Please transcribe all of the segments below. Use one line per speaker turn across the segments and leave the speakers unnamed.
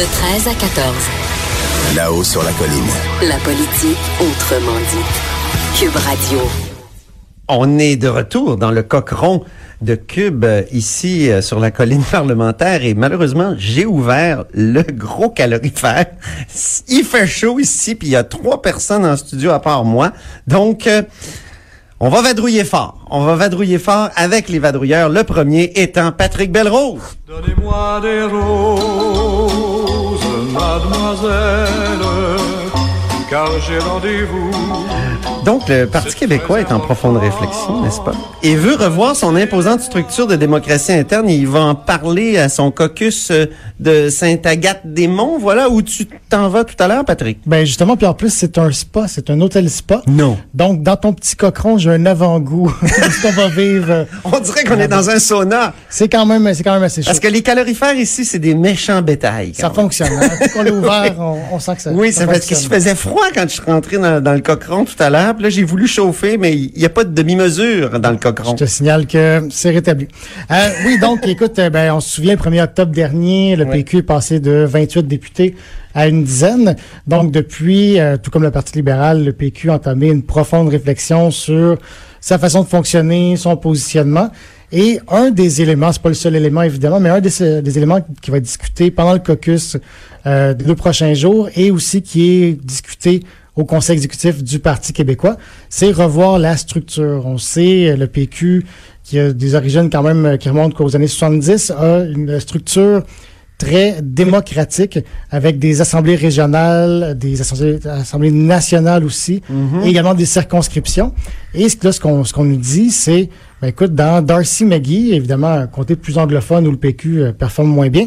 De 13 à 14.
Là-haut sur la colline.
La politique autrement dit. Cube Radio.
On est de retour dans le coqueron de Cube euh, ici euh, sur la colline parlementaire et malheureusement j'ai ouvert le gros calorifère. Il fait chaud ici puis il y a trois personnes en studio à part moi. Donc euh, on va vadrouiller fort. On va vadrouiller fort avec les vadrouilleurs. Le premier étant Patrick Belrose.
Donnez-moi des roses, mademoiselle, car j'ai rendez-vous.
Donc, le Parti québécois est en profonde réflexion, n'est-ce pas? Et veut revoir son imposante structure de démocratie interne. Il va en parler à son caucus euh, de Sainte-Agathe-des-Monts. Voilà où tu t'en vas tout à l'heure, Patrick.
Ben justement, puis en plus, c'est un spa, c'est un hôtel spa.
Non.
Donc, dans ton petit cochon, j'ai un avant-goût de ce qu'on va vivre. euh,
On dirait qu'on est dans un sauna.
C'est quand même, c'est quand même assez chaud.
Parce que les calorifères ici, c'est des méchants bétails. quand
Ça
même.
fonctionne. Hein? L'a ouvert, on, on sent que ça
Oui,
ça
c'est parce qu'il faisait froid quand je suis rentré dans, dans le cochon tout à l'heure. Puis là, j'ai voulu chauffer, mais il n'y a pas de demi-mesure dans le cochon.
Je te signale que c'est rétabli. Euh, oui, donc, écoute, euh, ben, on se souvient, le 1er octobre dernier, le. PQ est passé de 28 députés à une dizaine. Donc, depuis, euh, tout comme le Parti libéral, le PQ a entamé une profonde réflexion sur sa façon de fonctionner, son positionnement. Et un des éléments, c'est pas le seul élément évidemment, mais un des, des éléments qui va être discuté pendant le caucus euh, des deux prochains jours et aussi qui est discuté au conseil exécutif du Parti québécois, c'est revoir la structure. On sait, euh, le PQ, qui a des origines quand même euh, qui remontent aux années 70, a une structure très démocratique avec des assemblées régionales, des assemblées, assemblées nationales aussi, et également des circonscriptions. Et là, ce qu'on ce qu'on nous dit, c'est, ben écoute, dans Darcy McGee, évidemment, un comté plus anglophone où le PQ euh, performe moins bien,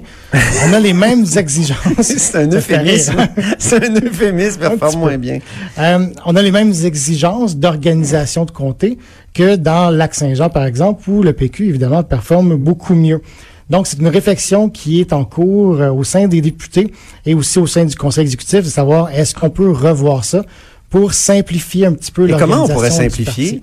on a les mêmes exigences.
C'est un euphémisme.
hein?
C'est un euphémisme, performe moins bien.
Euh, on a les mêmes exigences d'organisation de comté que dans Lac-Saint-Jean, par exemple, où le PQ, évidemment, performe beaucoup mieux. Donc, c'est une réflexion qui est en cours euh, au sein des députés et aussi au sein du conseil exécutif de savoir est-ce qu'on peut revoir ça pour simplifier un petit peu
Et comment on
l'organisation
pourrait simplifier?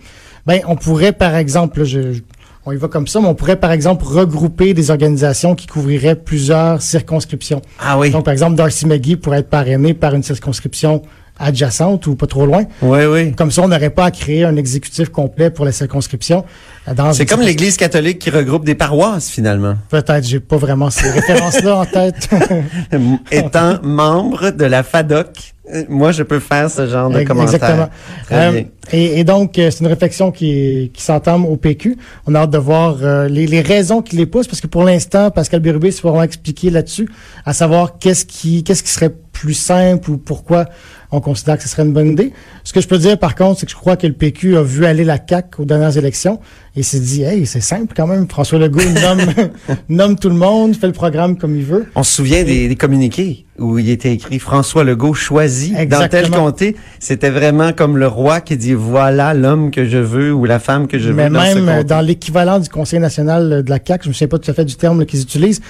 Ben, on pourrait, par exemple, là, je, je- on y va comme ça, mais on pourrait, par exemple, regrouper des organisations qui couvriraient plusieurs circonscriptions.
Ah oui.
Donc, par exemple, Darcy McGee pourrait être parrainé par une circonscription adjacente ou pas trop loin.
Oui, oui.
Comme ça, on n'aurait pas à créer un exécutif complet pour la circonscription. euh,
C'est comme l'Église catholique qui regroupe des paroisses, finalement.
Peut-être, j'ai pas vraiment ces références-là en tête.
Étant membre de la FADOC, moi, je peux faire ce genre de commentaire.
Exactement.
Très
Euh,
bien.
et, et donc, euh, c'est une réflexion qui, qui s'entame au PQ. On a hâte de voir euh, les, les raisons qui les poussent, parce que pour l'instant, Pascal Bérubé s'est vraiment expliqué là-dessus, à savoir qu'est-ce qui, qu'est-ce qui serait plus simple ou pourquoi on considère que ce serait une bonne idée. Ce que je peux dire, par contre, c'est que je crois que le PQ a vu aller la CAQ aux dernières élections et s'est dit, hey, c'est simple quand même. François Legault nomme, nomme tout le monde, fait le programme comme il veut.
On se souvient des, des communiqués où il était écrit François Legault choisi dans tel
Exactement.
comté. C'était vraiment comme le roi qui dit voilà l'homme que je veux ou la femme que je veux
Mais
dans
même
comté.
dans l'équivalent du Conseil national de la CAQ, je me souviens pas tout à fait du terme qu'ils utilisent,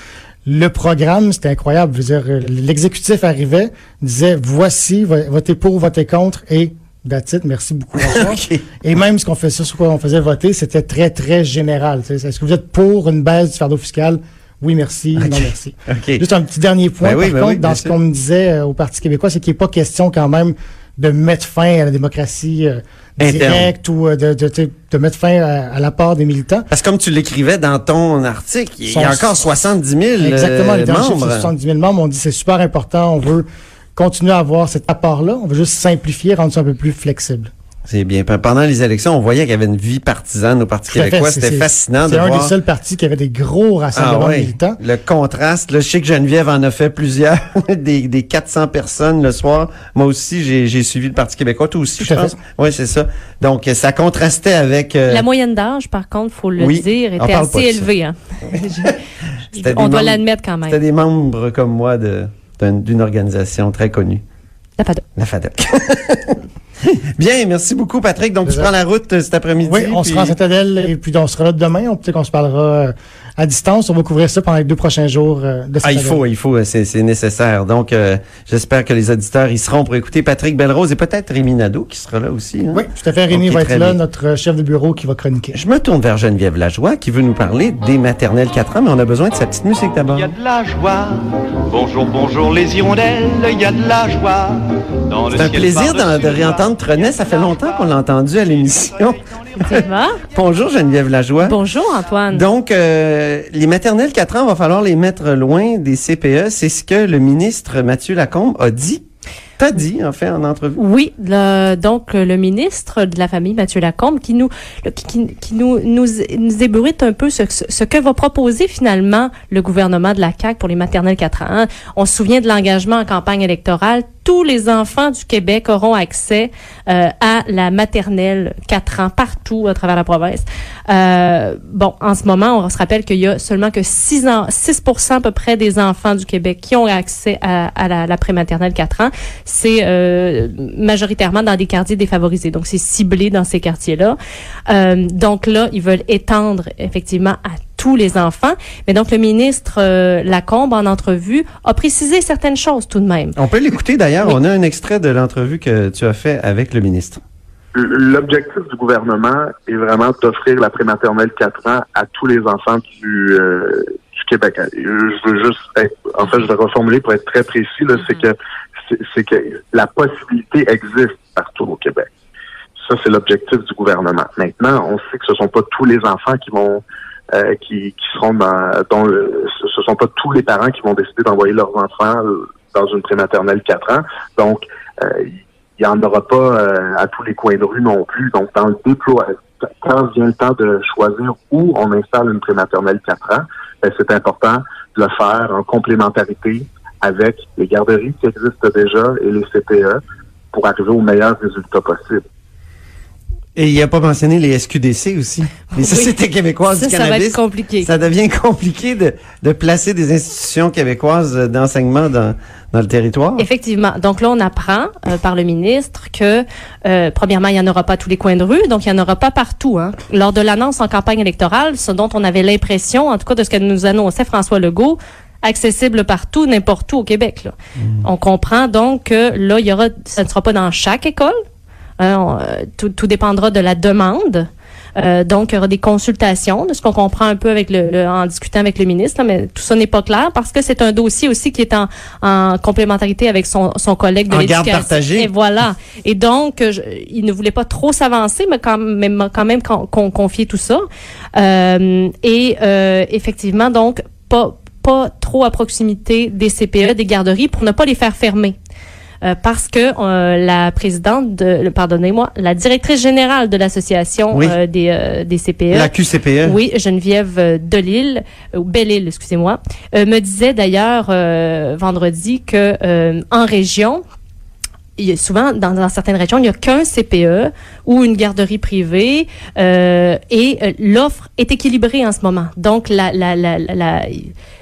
le programme, c'était incroyable. Je veux dire, l'exécutif arrivait, disait voici, vo- votez pour, votez contre et that's it, merci beaucoup. Et même ce qu'on faisait, sur quoi on faisait voter, c'était très, très général. Est-ce que vous êtes pour une baisse du fardeau fiscal? Oui, merci. Non, merci. Juste un petit dernier point,
Ben oui,
par
ben
contre,
oui,
dans ce qu'on me disait euh, au Parti québécois, c'est qu'il n'est pas question quand même de mettre fin à la démocratie euh, Directe ou euh, de, de, de, de mettre fin à, à l'apport des militants.
Parce que comme tu l'écrivais dans ton article, il y a encore 70 000
Exactement,
euh,
les derniers chiffres,
membres.
c'est 70 000 membres. On dit c'est super important, on veut continuer à avoir cet apport-là, on veut juste simplifier, rendre ça un peu plus flexible.
C'est bien. Pendant les élections, on voyait qu'il y avait une vie partisane au Parti québécois. C'était fascinant de
C'est un
voir.
des seuls partis qui avait des gros
Ah
rassemblements
ouais,
militants.
le contraste. Là, je sais que Geneviève en a fait plusieurs, des, des 400 personnes le soir. Moi aussi, j'ai suivi le Parti québécois. Toi aussi,
Tout
je pense. Oui, c'est ça. Donc, ça contrastait avec... euh,
La moyenne d'âge, par contre, faut le
oui,
dire, était assez élevée. Hein.
C'était
On doit l'admettre quand
C'était
même.
des membres comme moi d'une organisation très connue.
La FADOC.
La FADOC. Bien, merci beaucoup, Patrick. Donc, tu prends la route euh, cet après-midi.
Oui, on
puis-
sera en Saint-Adèle et puis on sera là demain. On peut-être qu'on se parlera euh, à distance. On va couvrir ça pendant les deux prochains jours euh, de
Ah, il faut, il faut, c'est c'est nécessaire. Donc, euh, j'espère que les auditeurs y seront pour écouter Patrick Belrose et peut-être Rémi Nadeau qui sera là aussi. hein.
Oui, tout à fait. Rémi va être là,
bien.
notre chef de bureau qui va chroniquer.
Je me tourne vers Geneviève Lajoie qui veut nous parler des maternelles 4 ans, mais on a besoin de sa petite musique d'abord.
Il y a de la joie. Bonjour, bonjour les hirondelles, il y a de la joie. Dans le
C'est un
ciel
plaisir de réentendre Trenet. Ça fait longtemps qu'on l'a entendu à l'émission. Bonjour Geneviève Lajoie.
Bonjour, Antoine.
Donc, euh, les maternelles 4 ans, va falloir les mettre loin des CPE. C'est ce que le ministre Mathieu Lacombe a dit. T'as dit, en fait, en entrevue.
Oui, le- donc le ministre de la famille, Mathieu Lacombe, qui nous qui, nous, nous, nous ébruite un peu ce, que va proposer finalement le gouvernement de la CAQ pour les maternelles 4 ans. On se souvient de l'engagement en campagne électorale. Tous les enfants du Québec auront accès euh, à la maternelle 4 ans partout à travers la province. Euh, bon, en ce moment, on se rappelle qu'il y a seulement que 6 ans, 6 à peu près des enfants du Québec qui ont accès à, à la, la prématernelle 4 ans. C'est euh, majoritairement dans des quartiers défavorisés. Donc, c'est ciblé dans ces quartiers-là. Euh, donc là, ils veulent étendre effectivement à tous les enfants. Mais donc, le ministre euh, Lacombe, en entrevue, a précisé certaines choses tout de même.
On peut l'écouter d'ailleurs.
Oui.
On a un extrait de l'entrevue que tu as fait avec le ministre.
L'objectif du gouvernement est vraiment d'offrir la prématernelle 4 ans à tous les enfants du, euh, du Québec. Je veux juste être, en fait, je vais reformuler pour être très précis, là, c'est que c'est- c'est que la possibilité existe partout au Québec. Ça, c'est l'objectif du gouvernement. Maintenant, on sait que ce sont pas tous les enfants qui vont euh, qui, qui seront dans dont le- ce sont pas tous les parents qui vont décider d'envoyer leurs enfants euh, dans une prématernelle 4 ans. Donc, euh, il n'y en aura pas euh, à tous les coins de rue non plus. Donc, dans le déploiement, quand vient le temps de choisir où on installe une prématernelle 4 ans, ben, c'est important de le faire en complémentarité avec les garderies qui existent déjà et les CPE pour arriver aux meilleurs résultats possibles.
Et il n'a pas mentionné les SQDC aussi. Les Sociétés québécoises
Ça,
du
ça va
cannabis.
être compliqué.
Ça devient compliqué de, de placer des institutions québécoises d'enseignement dans, dans le territoire.
Effectivement. Donc là, on apprend euh, par le ministre que, euh, premièrement, il n'y en aura pas à tous les coins de rue, donc il n'y en aura pas partout. Hein. Lors de l'annonce en campagne électorale, ce dont on avait l'impression, en tout cas de ce que nous annonçait François Legault, accessible partout, n'importe où au Québec. Là. On comprend donc que là, il y aura, ça ne sera pas dans chaque école. Hein, on- euh, tout, tout dépendra de la demande. Euh, donc, il y aura des consultations, de ce qu'on comprend un peu avec le, le- en discutant avec le ministre, là, mais tout ça n'est pas clair parce que c'est un dossier aussi qui est en, en complémentarité avec son, son collègue de
En garde
l'éducation.
partagée.
Et voilà. Et donc, euh, je- il ne voulait pas trop s'avancer, mais quand même, quand même qu'on tout ça. Euh, et euh, effectivement, donc, pas, pas trop à proximité des CPE, des garderies, pour ne pas les faire fermer. Euh, parce que euh, la présidente de, pardonnez-moi, la directrice générale de l'association
Oui.
euh, des, des CPE,
La QCPE.
oui, Geneviève Delille, ou Belle-Île, excusez-moi, me disait d'ailleurs vendredi que en région, il y a souvent dans, dans certaines régions, il n'y a qu'un CPE ou une garderie privée euh, et euh, l'offre est équilibrée en ce moment. Donc la la la la- la-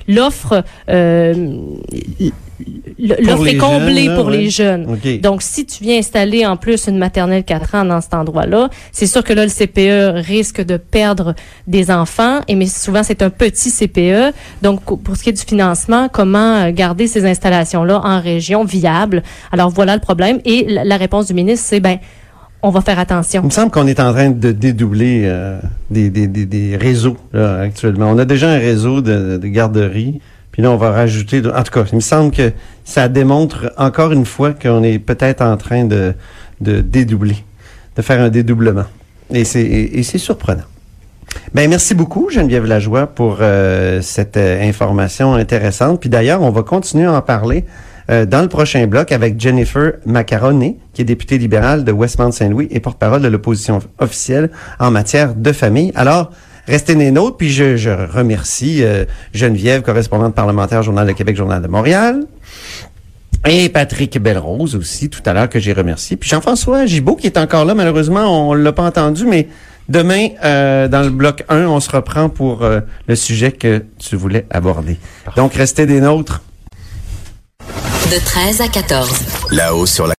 l'offre euh, l'offre est comblée
jeunes, là,
pour
ouais.
les jeunes. Donc, si tu viens installer en plus une maternelle 4 ans dans cet endroit-là, c'est sûr que là, le CPE risque de perdre des enfants, et mais souvent, c'est un petit CPE. Donc, pour ce qui est du financement, comment euh, garder ces installations-là en région viables? Alors, voilà le problème. Et la, la réponse du ministre, c'est, ben, on va faire attention.
Il me semble qu'on est en train de dédoubler euh, des, des, des, des réseaux là, actuellement. On a déjà un réseau de, de garderies, puis là, on va rajouter... En tout cas, il me semble que ça démontre encore une fois qu'on est peut-être en train de, dédoubler, de faire un dédoublement. Et c'est et, et c'est surprenant. Ben merci beaucoup Geneviève Lajoie pour euh, cette euh, information intéressante. Puis d'ailleurs, on va continuer à en parler euh, dans le prochain bloc avec Jennifer Macaroni, qui est députée libérale de Westmount-Saint-Louis et porte-parole de l'opposition officielle en matière de famille. Alors, restez des nôtres, puis je, je remercie euh, Geneviève, correspondante parlementaire Journal de Québec, Journal de Montréal. Et Patrick Belrose aussi, tout à l'heure, que j'ai remercié. Puis Jean-François Gibault, qui est encore là, malheureusement, on l'a pas entendu, mais demain, euh, dans le bloc 1, on se reprend pour euh, le sujet que tu voulais aborder. Donc, restez des nôtres.
De 13 à 14.
Là-haut sur la